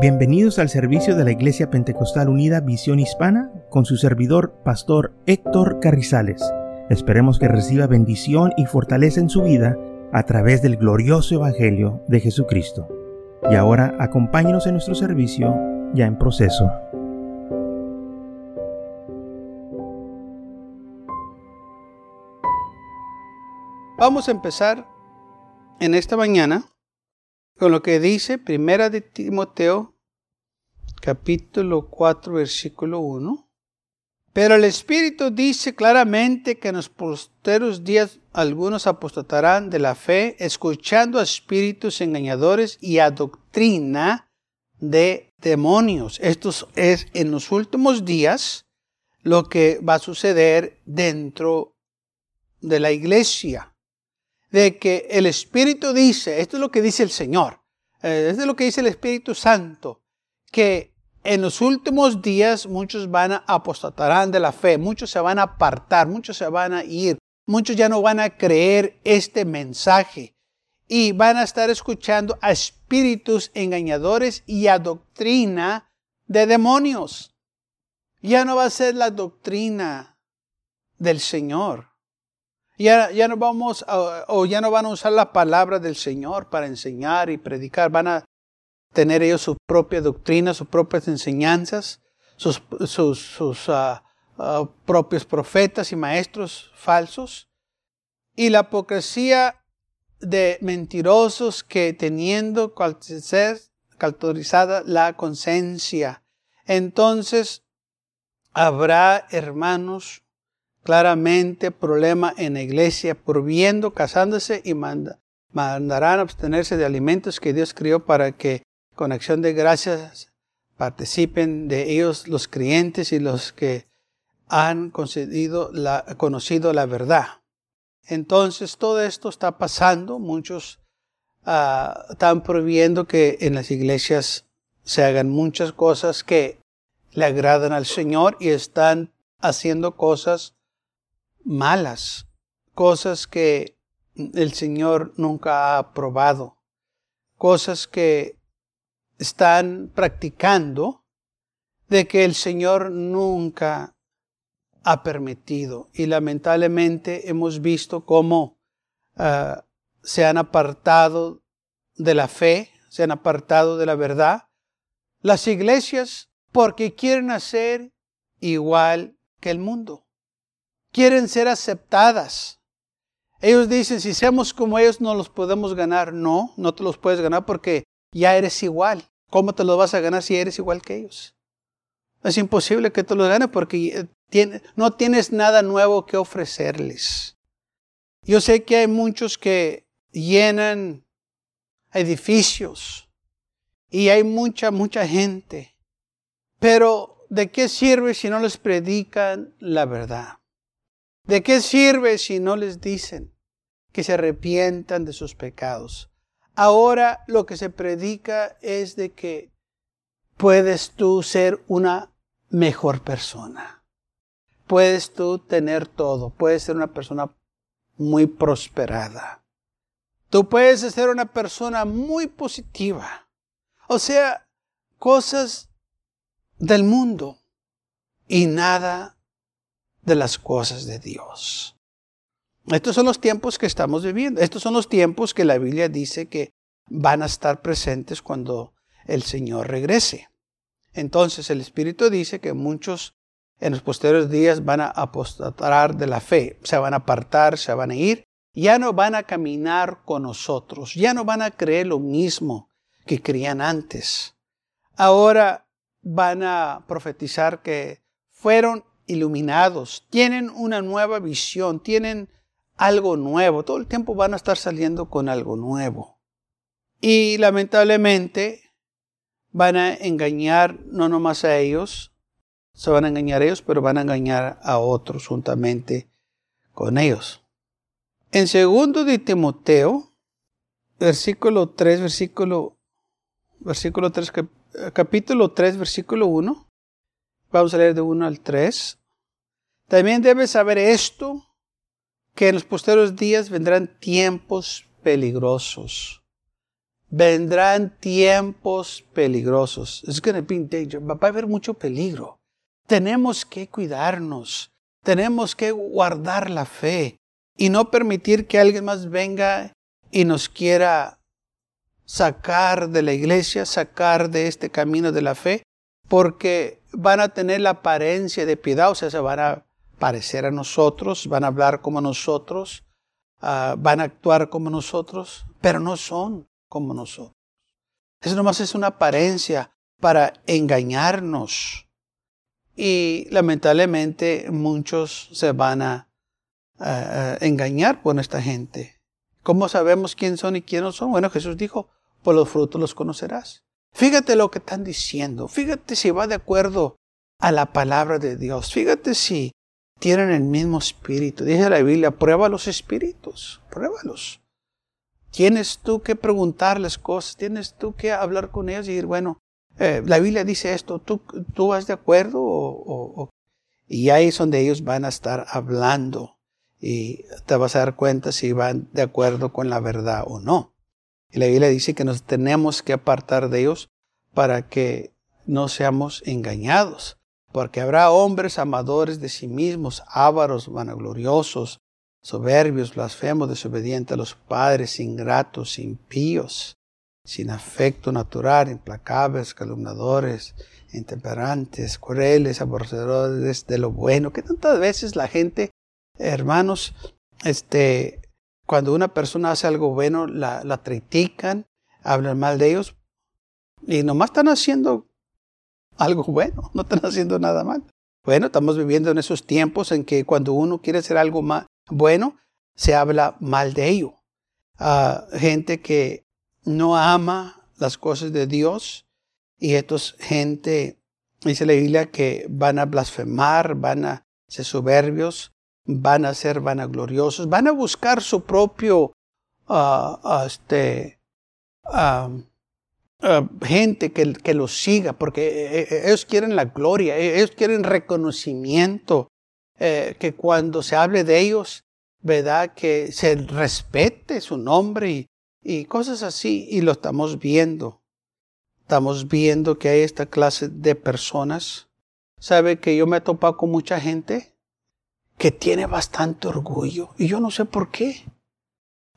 Bienvenidos al servicio de la Iglesia Pentecostal Unida Visión Hispana con su servidor, Pastor Héctor Carrizales. Esperemos que reciba bendición y fortaleza en su vida a través del glorioso Evangelio de Jesucristo. Y ahora acompáñenos en nuestro servicio ya en proceso. Vamos a empezar en esta mañana con lo que dice Primera de Timoteo, capítulo 4, versículo 1. Pero el Espíritu dice claramente que en los posteros días algunos apostatarán de la fe, escuchando a espíritus engañadores y a doctrina de demonios. Esto es en los últimos días lo que va a suceder dentro de la iglesia de que el Espíritu dice, esto es lo que dice el Señor, eh, esto es lo que dice el Espíritu Santo, que en los últimos días muchos van a apostatarán de la fe, muchos se van a apartar, muchos se van a ir, muchos ya no van a creer este mensaje y van a estar escuchando a espíritus engañadores y a doctrina de demonios. Ya no va a ser la doctrina del Señor. Ya, ya no vamos o ya no van a usar la palabra del Señor para enseñar y predicar. Van a tener ellos su propia doctrina, sus propias enseñanzas, sus, sus, ah, ah, propios profetas y maestros falsos. Y la hipocresía de mentirosos que teniendo cauterizada la conciencia. Entonces habrá hermanos claramente problema en la iglesia, viendo, casándose y mandarán abstenerse de alimentos que Dios crió para que con acción de gracias participen de ellos los creyentes y los que han la, conocido la verdad. Entonces todo esto está pasando, muchos ah, están prohibiendo que en las iglesias se hagan muchas cosas que le agradan al Señor y están haciendo cosas malas, cosas que el Señor nunca ha aprobado, cosas que están practicando de que el Señor nunca ha permitido. Y lamentablemente hemos visto cómo ah, se han apartado de la fe, se han apartado de la verdad. Las iglesias porque quieren hacer igual que el mundo quieren ser aceptadas. Ellos dicen, si seamos como ellos no los podemos ganar. No, no te los puedes ganar porque ya eres igual. ¿Cómo te los vas a ganar si eres igual que ellos? Es imposible que te los ganes porque eh, no tienes nada nuevo que ofrecerles. Yo sé que hay muchos que llenan edificios y hay mucha, mucha gente. Pero ¿de qué sirve si no les predican la verdad? ¿De qué sirve si no les dicen que se arrepientan de sus pecados? Ahora lo que se predica es de que puedes tú ser una mejor persona. Puedes tú tener todo. Puedes ser una persona muy prosperada. Tú puedes ser una persona muy positiva. O sea, cosas del mundo y nada de las cosas de Dios. Estos son los tiempos que estamos viviendo. Estos son los tiempos que la Biblia dice que van a estar presentes cuando el Señor regrese. Entonces el Espíritu dice que muchos en los posteriores días van a apostatar de la fe, se van a apartar, se van a ir, ya no van a caminar con nosotros, ya no van a creer lo mismo que creían antes. Ahora van a profetizar que fueron iluminados, tienen una nueva visión, tienen algo nuevo. Todo el tiempo van a estar saliendo con algo nuevo. Y lamentablemente van a engañar no nomás a ellos, se van a engañar a ellos, pero van a engañar a otros juntamente con ellos. En segundo de Timoteo, versículo 3, versículo, versículo 3, capítulo 3, versículo 1. Vamos a leer de 1 al 3. También debes saber esto, que en los posteriores días vendrán tiempos peligrosos. vendrán tiempos peligrosos. It's going to be danger. Va a haber mucho peligro. Tenemos que cuidarnos. Tenemos que guardar la fe y no permitir que alguien más venga y nos quiera sacar de la iglesia, sacar de este camino de la fe, porque van a tener la apariencia de piedad, o sea, se van a parecer a nosotros, van a hablar como nosotros, ah, van a actuar como nosotros, pero no son como nosotros. Eso nomás es una apariencia para engañarnos. Y lamentablemente muchos se van a, engañar por esta gente. ¿Cómo sabemos quién son y quién no son? Bueno, Jesús dijo, por los frutos los conocerás. Fíjate lo que están diciendo. Fíjate si va de acuerdo a la palabra de Dios. Fíjate si tienen el mismo espíritu. Dice la Biblia, prueba los espíritus, pruébalos. Tienes tú que preguntarles cosas, tienes tú que hablar con ellos y decir, bueno, eh, la Biblia dice esto, ¿tú, tú vas de acuerdo? O, Y ahí es donde ellos van a estar hablando y te vas a dar cuenta si van de acuerdo con la verdad o no. Y la Biblia dice que nos tenemos que apartar de ellos para que no seamos engañados, porque habrá hombres amadores de sí mismos, ávaros, vanagloriosos, soberbios, blasfemos, desobedientes a los padres, ingratos, impíos, sin afecto natural, implacables, calumnadores, intemperantes, crueles, aborrecedores de lo bueno, que tantas veces la gente, hermanos, este, cuando una persona hace algo bueno, la, la critican, hablan mal de ellos, y nomás están haciendo algo bueno, no están haciendo nada mal. Bueno, estamos viviendo en esos tiempos en que cuando uno quiere hacer algo mal, bueno, se habla mal de ello. a gente que no ama las cosas de Dios y estos gente, dice la Biblia, que van a blasfemar, van a ser soberbios, van a ser vanagloriosos, van a buscar su propio, uh, este, gente que, que los siga, porque eh, eh, ellos quieren la gloria, ellos quieren reconocimiento, eh, que cuando se hable de ellos, ¿verdad? Que se respete su nombre y, y cosas así, y lo estamos viendo. Estamos viendo que hay esta clase de personas. ¿Sabe que yo me he topado con mucha gente que tiene bastante orgullo? Y yo no sé por qué.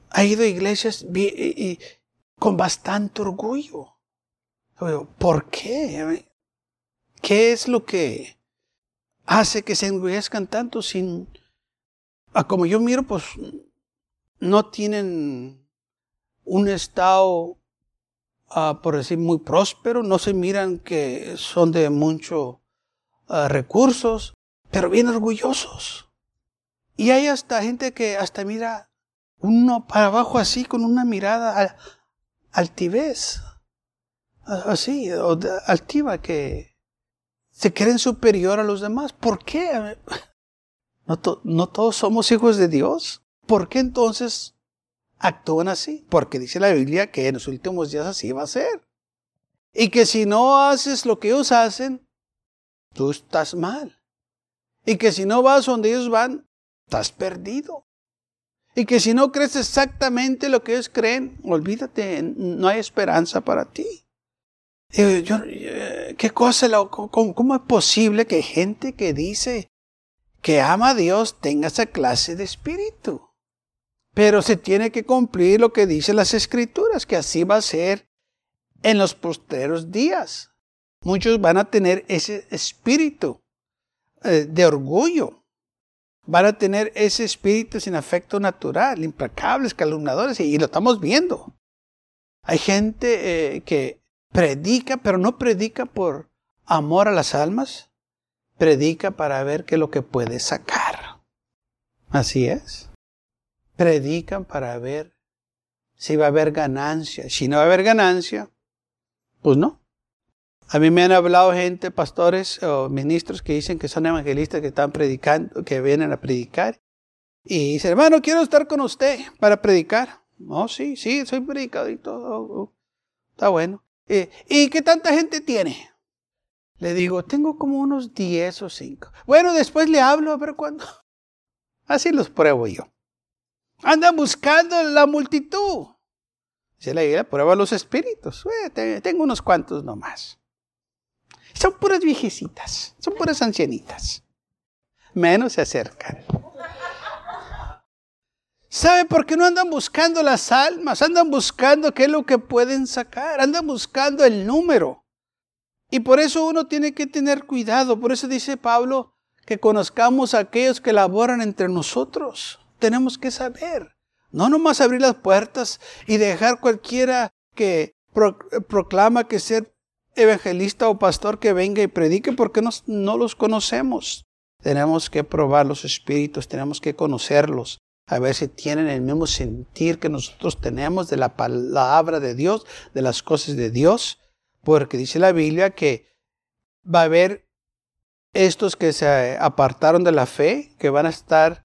Ha ido a iglesias y, con bastante orgullo. ¿Por qué? ¿Qué es lo que hace que se enorgullezcan tanto sin... Ah, como yo miro, pues no tienen un estado, ah, por decir, muy próspero, no se miran que son de muchos ah, recursos, pero bien orgullosos. Y hay hasta gente que hasta mira uno para abajo así, con una mirada altivez, así, altiva, que se creen superior a los demás. ¿Por qué? ¿No, ¿No todos somos hijos de Dios? ¿Por qué entonces actúan así? Porque dice la Biblia que en los últimos días así va a ser. Y que si no haces lo que ellos hacen, tú estás mal. Y que si no vas donde ellos van, estás perdido. Y que si no crees exactamente lo que ellos creen, olvídate, no hay esperanza para ti. Yo, eh, ¿Qué cosa? Cómo, ¿Cómo es posible que gente que dice que ama a Dios tenga esa clase de espíritu? Pero se tiene que cumplir lo que dicen las escrituras, que así va a ser en los posteros días. Muchos van a tener ese espíritu eh, de orgullo. Van a tener ese espíritu sin afecto natural, implacables, calumnadores, y, lo estamos viendo. Hay gente eh, que predica, pero no predica por amor a las almas, predica para ver qué es lo que puede sacar. Así es predican para ver si va a haber ganancia. Si no va a haber ganancia, pues no. A mí me han hablado gente, pastores o ministros que dicen que son evangelistas que están predicando, que vienen a predicar. Y dicen, hermano, quiero estar con usted para predicar. Oh, sí, sí, soy predicado y todo. Está bueno. ¿Y qué tanta gente tiene? Le digo, tengo como unos 10 o 5. Bueno, después le hablo a ver cuándo. Así los pruebo yo. Andan buscando la multitud. Dice la Biblia, prueba los espíritus. Eh, tengo unos cuantos nomás. Son puras viejecitas, son puras ancianitas. Menos se acercan. ¿Sabe por qué no andan buscando las almas? Andan buscando qué es lo que pueden sacar. Andan buscando el número. Y por eso uno tiene que tener cuidado. Por eso dice Pablo que conozcamos a aquellos que laboran entre nosotros. Tenemos que saber. No nomás abrir las puertas y dejar cualquiera que proclama que ser evangelista o pastor que venga y predique porque no los conocemos. Tenemos que probar los espíritus, tenemos que conocerlos, a ver si tienen el mismo sentir que nosotros tenemos de la palabra de Dios, de las cosas de Dios, porque dice la Biblia que va a haber estos que se apartaron de la fe, que van a estar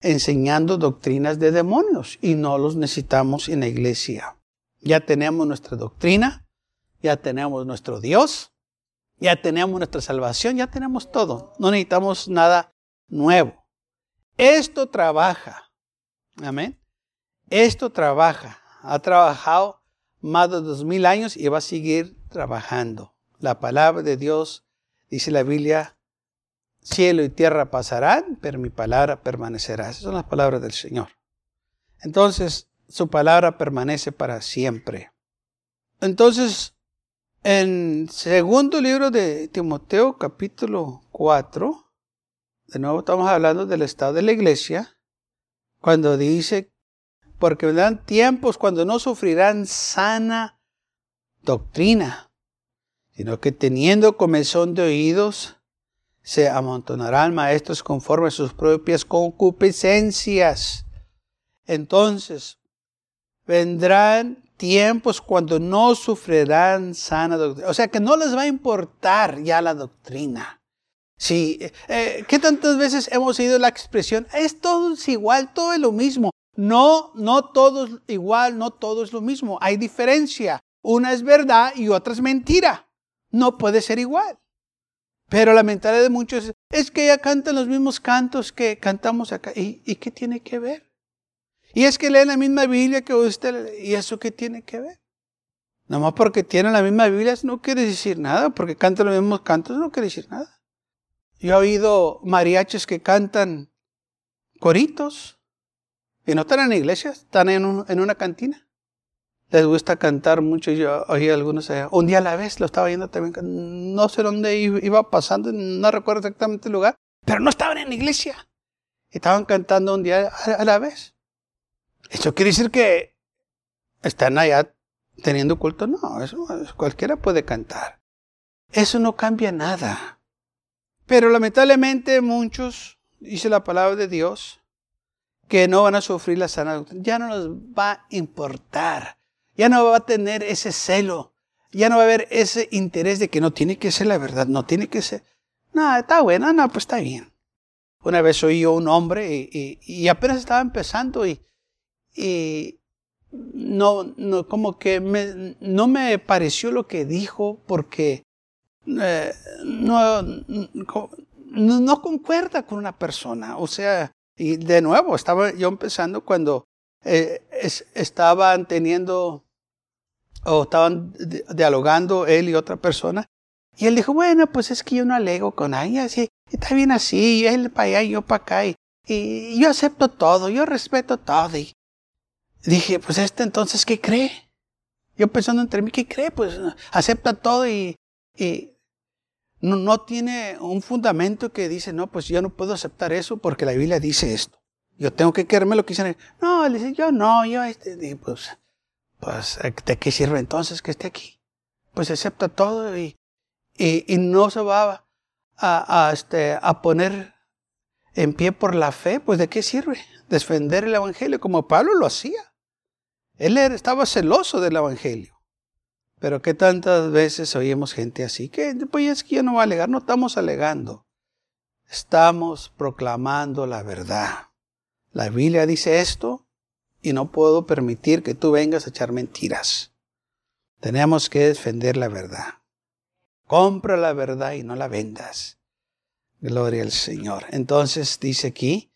enseñando doctrinas de demonios y no los necesitamos en la iglesia. Ya tenemos nuestra doctrina, ya tenemos nuestro Dios, ya tenemos nuestra salvación, ya tenemos todo. No necesitamos nada nuevo. Esto trabaja. Amén. Esto trabaja. Ha trabajado más de dos mil años y va a seguir trabajando. La palabra de Dios, dice la Biblia, cielo y tierra pasarán, pero mi palabra permanecerá. Esas son las palabras del Señor. Entonces, su palabra permanece para siempre. Entonces, en segundo libro de Timoteo, capítulo 4, de nuevo estamos hablando del estado de la iglesia, cuando dice, porque vendrán tiempos cuando no sufrirán sana doctrina, sino que teniendo comezón de oídos, se amontonarán maestros conforme a sus propias concupiscencias. Entonces, vendrán tiempos cuando no sufrirán sana doctrina. O sea que no les va a importar ya la doctrina. Sí, eh, ¿qué tantas veces hemos oído la expresión? Es todo igual, todo es lo mismo. No, no todo es igual, no todo es lo mismo. Hay diferencia. Una es verdad y otra es mentira. No puede ser igual. Pero la mentalidad de muchos es que ya cantan los mismos cantos que cantamos acá. ¿Y, ¿Y qué tiene que ver? Y es que leen la misma Biblia que usted. ¿Y eso qué tiene que ver? Nomás porque tienen la misma Biblia no quiere decir nada. Porque cantan los mismos cantos no quiere decir nada. Yo he oído mariachis que cantan coritos. Y no están en la iglesia, están en, en una cantina. Les gusta cantar mucho. Yo oí algunos. Un día a la vez lo estaba viendo también. No sé dónde iba pasando, no recuerdo exactamente el lugar. Pero no estaban en la iglesia. Estaban cantando un día a la vez. ¿Eso quiere decir que están allá teniendo culto? No, cualquiera puede cantar. Eso no cambia nada. Pero lamentablemente muchos, dice la palabra de Dios, que no van a sufrir la sana doctrina, ya no les va a importar, ya no va a tener ese celo, ya no va a haber ese interés de que no tiene que ser la verdad, no tiene que ser, no, está bueno, no, pues está bien. Una vez oí un hombre y apenas estaba empezando y, y no, no, como que me, no me pareció lo que dijo porque eh, no, no, concuerda con una persona. O sea, y de nuevo, estaba yo empezando cuando eh, estaban teniendo o estaban dialogando él y otra persona. Y él dijo, bueno, pues es que yo no alego con nadie, así, está bien así, él para allá y yo para acá, y, yo acepto todo, yo respeto todo. Dije, pues este entonces, ¿qué cree? Yo pensando entre mí, ¿qué cree? Pues acepta todo y, y no, no, tiene un fundamento que dice, no, pues yo no puedo aceptar eso porque la Biblia dice esto. Yo tengo que quererme lo que dicen. No, él dice, yo no, yo este, pues, pues, ¿de qué sirve entonces que esté aquí? Pues acepta todo y, y, y no se va a, a, este, a poner en pie por la fe, pues ¿de qué sirve? Defender el Evangelio como Pablo lo hacía. Él estaba celoso del Evangelio. Pero que tantas veces oímos gente así, que pues es que yo no voy a alegar, no estamos alegando. Estamos proclamando la verdad. La Biblia dice esto y no puedo permitir que tú vengas a echar mentiras. Tenemos que defender la verdad. Compra la verdad y no la vendas. Gloria al Señor. Entonces dice aquí,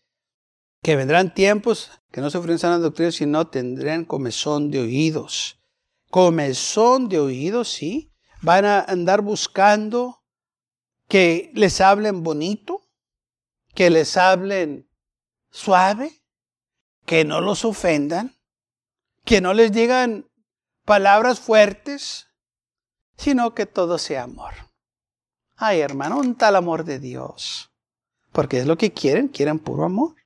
que vendrán tiempos que no sufrirán sana doctrina, sino tendrán comezón de oídos. comezón de oídos, sí. Van a andar buscando que les hablen bonito, que les hablen suave, que no los ofendan, que no les digan palabras fuertes, sino que todo sea amor. Ay, hermano, un tal amor de Dios. Porque es lo que quieren, quieren puro amor.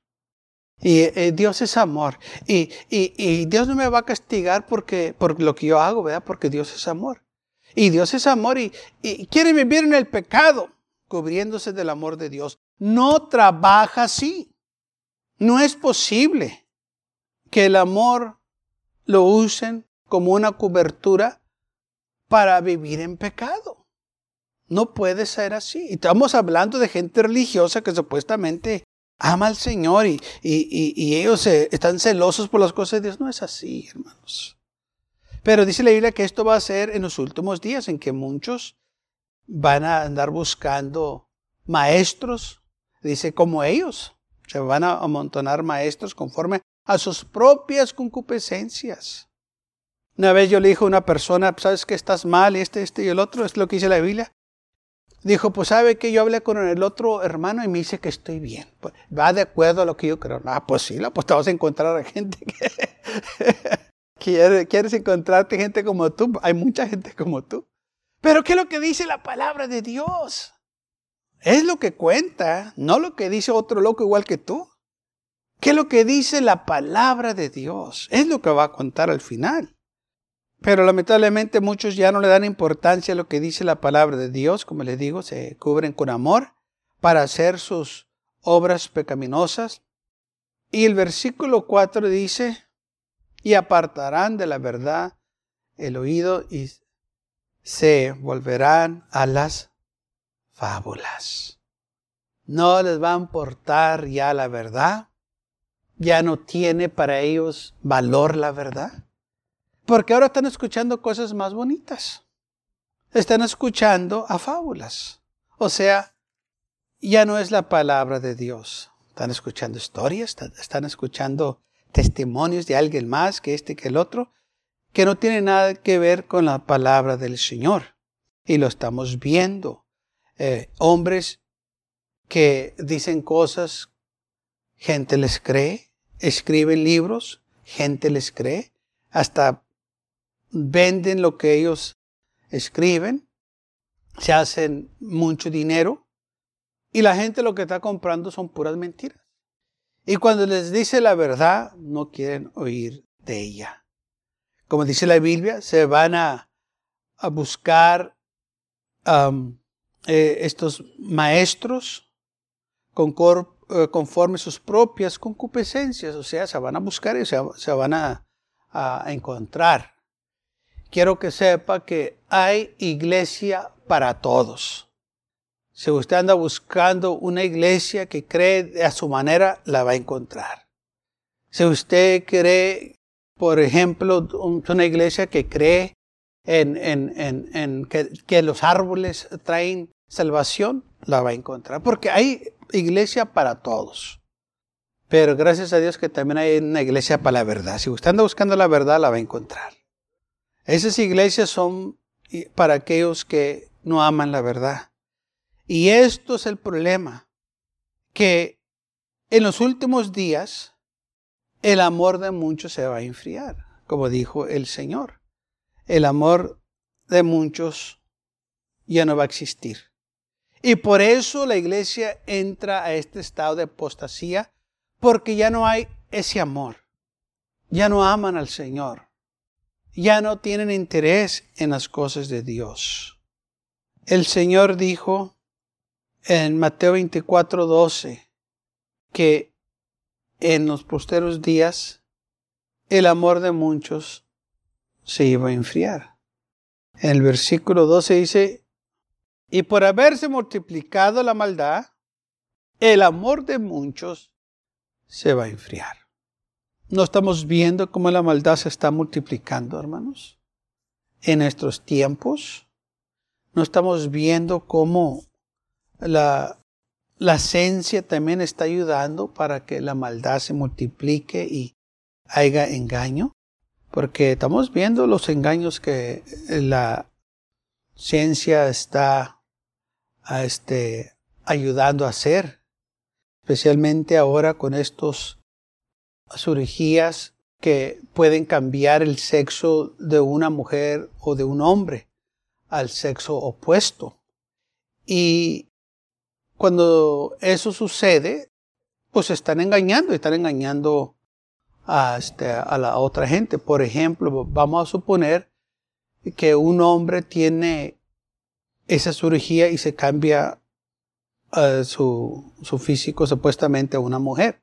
Y eh, Dios es amor. Y, y, Dios no me va a castigar porque, por lo que yo hago, ¿verdad? Porque Dios es amor. Y Dios es amor y, y quiere vivir en el pecado, cubriéndose del amor de Dios. No trabaja así. No es posible que el amor lo usen como una cobertura para vivir en pecado. No puede ser así. Estamos hablando de gente religiosa que supuestamente ama al Señor y, y, ellos están celosos por las cosas de Dios. No es así, hermanos. Pero dice la Biblia que esto va a ser en los últimos días en que muchos van a andar buscando maestros, dice como ellos. Se van a amontonar maestros conforme a sus propias concupiscencias. Una vez yo le dije a una persona, sabes que estás mal, este, este y el otro, es lo que dice la Biblia. Dijo, pues sabe que yo hablé con el otro hermano y me dice que estoy bien. Pues, va de acuerdo a lo que yo creo. Ah, pues sí, pues te vas a encontrar a gente que quieres encontrarte gente como tú. Hay mucha gente como tú. Pero ¿qué es lo que dice la palabra de Dios? Es lo que cuenta, no lo que dice otro loco igual que tú. ¿Qué es lo que dice la palabra de Dios? Es lo que va a contar al final. Pero lamentablemente muchos ya no le dan importancia a lo que dice la palabra de Dios, como les digo, se cubren con amor para hacer sus obras pecaminosas. Y el versículo 4 dice, y apartarán de la verdad el oído y se volverán a las fábulas. No les va a importar ya la verdad, ya no tiene para ellos valor la verdad. Porque ahora están escuchando cosas más bonitas. Están escuchando a fábulas. O sea, ya no es la palabra de Dios. Están escuchando historias, están escuchando testimonios de alguien más que este que el otro, que no tiene nada que ver con la palabra del Señor. Y lo estamos viendo. Eh, hombres que dicen cosas, gente les cree, escriben libros, gente les cree, hasta venden lo que ellos escriben, se hacen mucho dinero y la gente lo que está comprando son puras mentiras. Y cuando les dice la verdad, no quieren oír de ella. Como dice la Biblia, se van a, buscar um, eh, estos maestros eh, conforme sus propias concupiscencias, o sea, se van a buscar y se, van a encontrar quiero que sepa que hay iglesia para todos. Si usted anda buscando una iglesia que cree a su manera, la va a encontrar. Si usted cree, por ejemplo, una iglesia que cree en, en, que, que los árboles traen salvación, la va a encontrar. Porque hay iglesia para todos. Pero gracias a Dios que también hay una iglesia para la verdad. Si usted anda buscando la verdad, la va a encontrar. Esas iglesias son para aquellos que no aman la verdad. Y esto es el problema, que en los últimos días el amor de muchos se va a enfriar, como dijo el Señor. El amor de muchos ya no va a existir. Y por eso la iglesia entra a este estado de apostasía, porque ya no hay ese amor. Ya no aman al Señor ya no tienen interés en las cosas de Dios. El Señor dijo en Mateo 24, 12 que en los posteros días el amor de muchos se iba a enfriar. En el versículo 12 dice, y por haberse multiplicado la maldad, el amor de muchos se va a enfriar. ¿No estamos viendo cómo la maldad se está multiplicando, hermanos? En nuestros tiempos. ¿No estamos viendo cómo la, la también está ayudando para que la maldad se multiplique y haya engaño? porque estamos viendo los engaños que la ciencia está a este, ayudando a hacer, especialmente ahora con estos cirugías que pueden cambiar el sexo de una mujer o de un hombre al sexo opuesto. Y cuando eso sucede, pues están engañando, están engañando a, este, la otra gente. Por ejemplo, vamos a suponer que un hombre tiene esa cirugía y se cambia uh, su, su físico supuestamente a una mujer.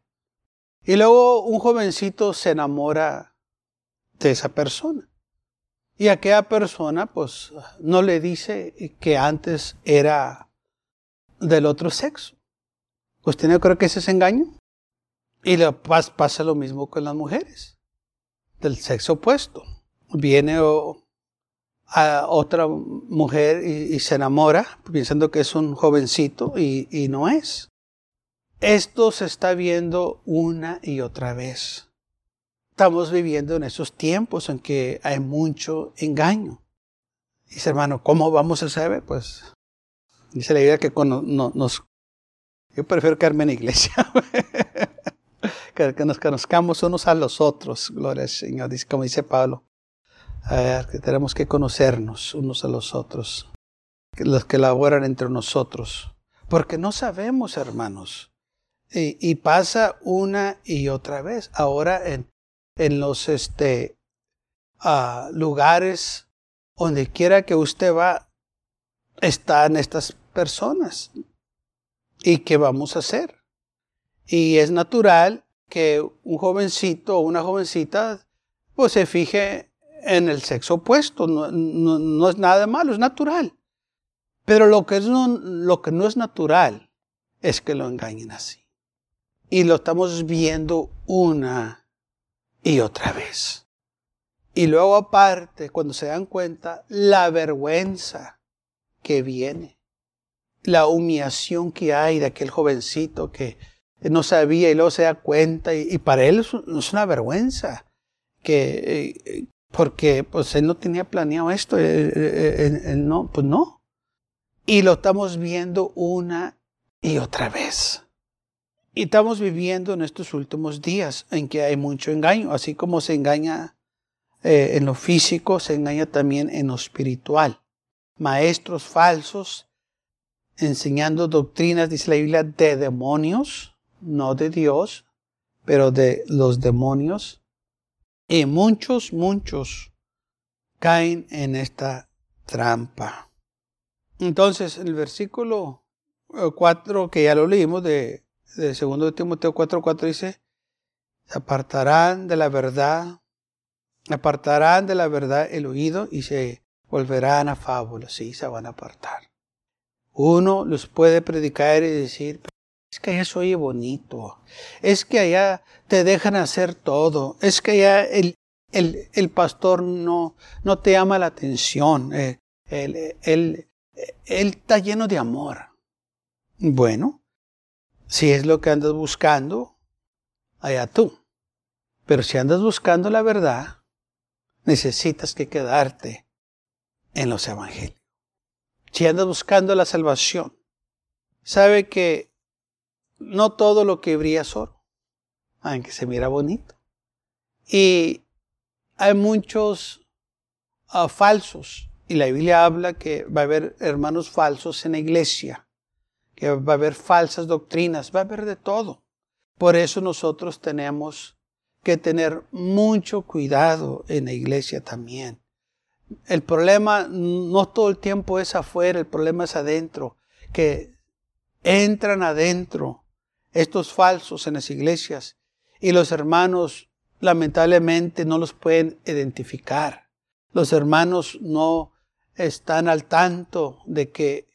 Y luego un jovencito se enamora de esa persona. Y aquella persona pues no le dice que antes era del otro sexo. ¿Usted no cree que ese es engaño? Y le pasa lo mismo con las mujeres del sexo opuesto. Viene a otra mujer y, se enamora pensando que es un jovencito y no es. Esto se está viendo una y otra vez. Estamos viviendo en esos tiempos en que hay mucho engaño. Dice hermano, ¿cómo vamos a saber? Pues dice la idea que nos... Yo prefiero quedarme en la iglesia. que, nos conozcamos unos a los otros. Gloria al Señor, como dice Pablo. A ver, que tenemos que conocernos unos a los otros. Los que laboran entre nosotros. Porque no sabemos, hermanos. Y, pasa una y otra vez. Ahora en, en los este, uh, lugares donde quiera que usted va, están estas personas. ¿Y qué vamos a hacer? Y es natural que un jovencito o una jovencita pues se fije en el sexo opuesto. No, no, es nada malo, es natural. Pero lo que, es no, lo que no es natural es que lo engañen así. Y lo estamos viendo una y otra vez. Y luego aparte, cuando se dan cuenta, la vergüenza que viene, la humillación que hay de aquel jovencito que no sabía y luego se da cuenta y, para él es, una vergüenza que eh, porque pues él no tenía planeado esto, él, no, pues no. Y lo estamos viendo una y otra vez. Y estamos viviendo en estos últimos días en que hay mucho engaño, así como se engaña eh, en lo físico, se engaña también en lo espiritual. Maestros falsos enseñando doctrinas, dice la Biblia, de demonios, no de Dios, pero de los demonios. Y muchos, muchos caen en esta trampa. Entonces, el versículo 4, eh, que ya lo leímos de, de 2 Timoteo 4, 4 dice, apartarán de la verdad, apartarán de la verdad el oído y se volverán a fábulas. Sí, se van a apartar. Uno los puede predicar y decir, es que allá se oye bonito. Es que allá te dejan hacer todo. Es que allá el, el, el pastor no, no te llama la atención. Eh, él, él, él está lleno de amor. Bueno, si es lo que andas buscando, allá tú. Pero si andas buscando la verdad, necesitas que quedarte en los evangelios. Si andas buscando la salvación, sabe que no todo lo que brilla es oro, aunque se mira bonito. Y hay muchos ah, falsos, y la Biblia habla que va a haber hermanos falsos en la iglesia, que va a haber falsas doctrinas, va a haber de todo. Por eso nosotros tenemos que tener mucho cuidado en la iglesia también. El problema no todo el tiempo es afuera, el problema es adentro, que entran adentro estos falsos en las iglesias y los hermanos lamentablemente no los pueden identificar. Los hermanos no están al tanto de que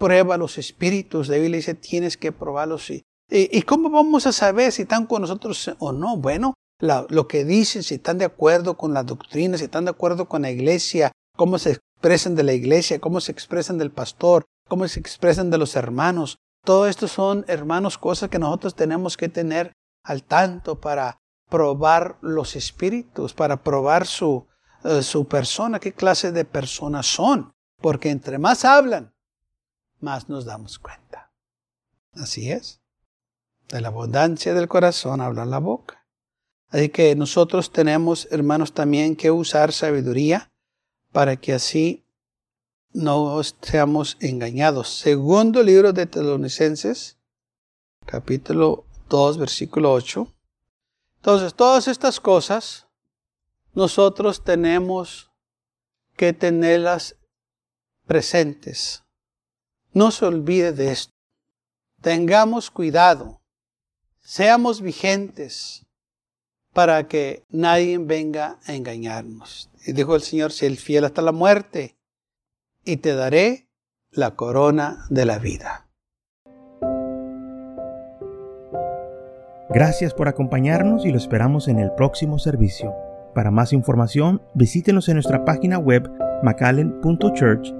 prueba los espíritus. La Biblia dice tienes que probarlos. ¿Y, y cómo vamos a saber si están con nosotros o no? Bueno, lo que dicen, si están de acuerdo con la doctrina, si están de acuerdo con la iglesia, cómo se expresan de la iglesia, cómo se expresan del pastor, cómo se expresan de los hermanos. Todo esto son, hermanos, cosas que nosotros tenemos que tener al tanto para probar los espíritus, para probar su, eh, su persona, qué clase de personas son. Porque entre más hablan, más nos damos cuenta. Así es. De la abundancia del corazón habla la boca. Así que nosotros tenemos, hermanos, también que usar sabiduría para que así no seamos engañados. Segundo libro de Tesalonicenses, capítulo 2, versículo 8. Entonces, todas estas cosas nosotros tenemos que tenerlas presentes. No se olvide de esto. Tengamos cuidado. Seamos vigentes para que nadie venga a engañarnos. Y dijo el Señor, si el fiel hasta la muerte, y te daré la corona de la vida. Gracias por acompañarnos y lo esperamos en el próximo servicio. Para más información, visítenos en nuestra página web macallen.church.